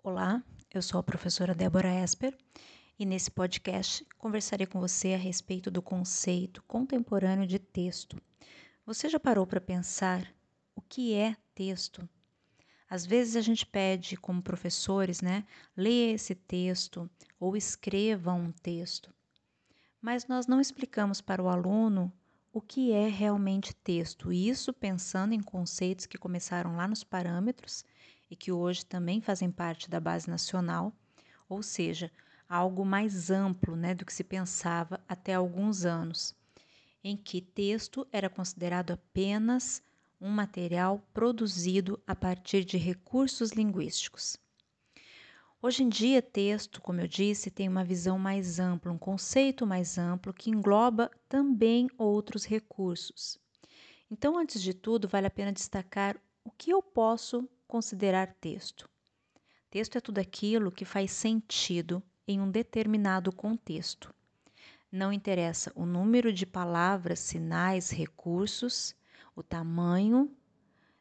Olá, eu sou a professora Débora Esper e nesse podcast conversarei com você a respeito do conceito contemporâneo de texto. Você já parou para pensar o que é texto? Às vezes a gente pede, como professores, né, leia esse texto ou escreva um texto, mas nós não explicamos para o aluno o que é realmente texto, isso pensando em conceitos que começaram lá nos parâmetros e que hoje também fazem parte da base nacional, ou seja, algo mais amplo né, do que se pensava até alguns anos, em que texto era considerado apenas um material produzido a partir de recursos linguísticos. Hoje em dia, texto, como eu disse, tem uma visão mais ampla, um conceito mais amplo que engloba também outros recursos. Então, antes de tudo, vale a pena destacar o que eu posso considerar texto. Texto é tudo aquilo que faz sentido em um determinado contexto. Não interessa o número de palavras, sinais, recursos, o tamanho,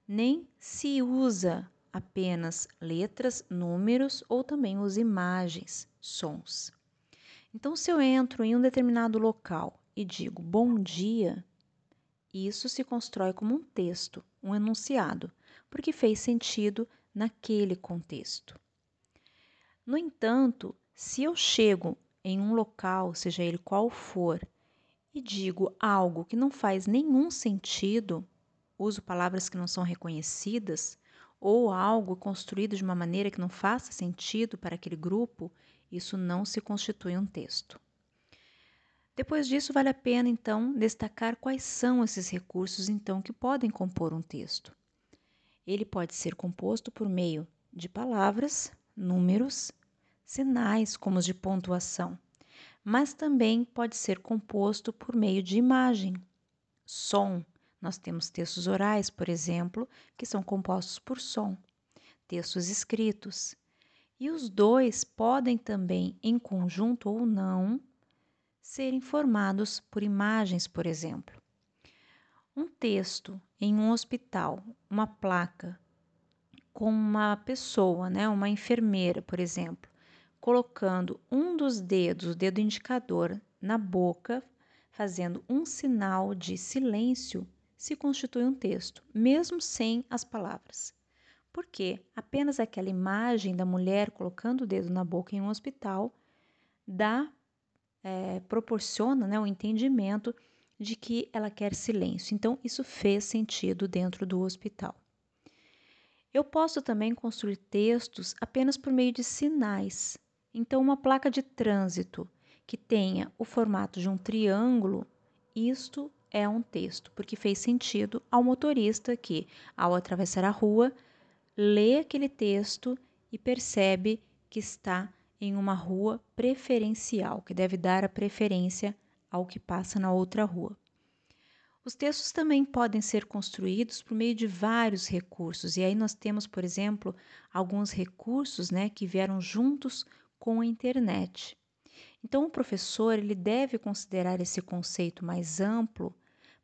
nem se usa apenas letras, números ou também usa imagens, sons. Então, se eu entro em um determinado local e digo bom dia, isso se constrói como um texto, um enunciado, porque fez sentido naquele contexto. No entanto, se eu chego em um local, seja ele qual for, e digo algo que não faz nenhum sentido, uso palavras que não são reconhecidas, ou algo construído de uma maneira que não faça sentido para aquele grupo, isso não se constitui um texto. Depois disso, vale a pena então destacar quais são esses recursos então que podem compor um texto. Ele pode ser composto por meio de palavras, números, sinais como os de pontuação, mas também pode ser composto por meio de imagem, som. Nós temos textos orais, por exemplo, que são compostos por som, textos escritos. E os dois podem também, em conjunto ou não, serem formados por imagens, por exemplo. Um texto em um hospital, uma placa com uma pessoa, né, uma enfermeira, por exemplo, colocando um dos dedos, o dedo indicador, na boca, fazendo um sinal de silêncio, se constitui um texto, mesmo sem as palavras. Porque apenas aquela imagem da mulher colocando o dedo na boca em um hospital dá, é, proporciona né, o entendimento de que ela quer silêncio. Então, isso fez sentido dentro do hospital. Eu posso também construir textos apenas por meio de sinais. Então, uma placa de trânsito que tenha o formato de um triângulo, isto é um texto, porque fez sentido ao motorista que, ao atravessar a rua, lê aquele texto e percebe que está em uma rua preferencial, que deve dar a preferência ao que passa na outra rua. Os textos também podem ser construídos por meio de vários recursos, e aí nós temos, por exemplo, alguns recursos né, que vieram juntos com a internet. Então, o professor ele deve considerar esse conceito mais amplo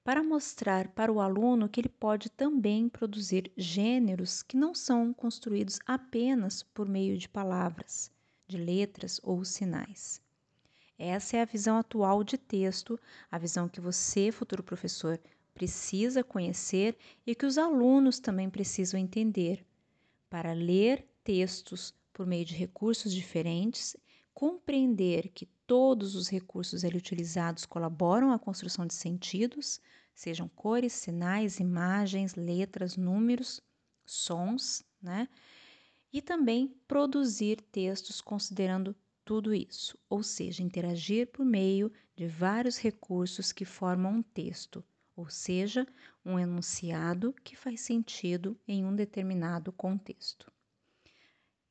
para mostrar para o aluno que ele pode também produzir gêneros que não são construídos apenas por meio de palavras, de letras ou sinais. Essa é a visão atual de texto, a visão que você, futuro professor, precisa conhecer e que os alunos também precisam entender para ler textos por meio de recursos diferentes, compreender que todos os recursos ali utilizados colaboram à construção de sentidos, sejam cores, sinais, imagens, letras, números, sons, né? E também produzir textos considerando tudo isso, ou seja, interagir por meio de vários recursos que formam um texto, ou seja, um enunciado que faz sentido em um determinado contexto.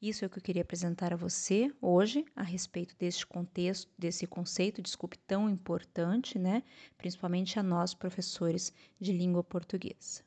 Isso é o que eu queria apresentar a você hoje a respeito deste contexto, desse conceito, desculpe, tão importante, né? Principalmente a nós, professores de língua portuguesa.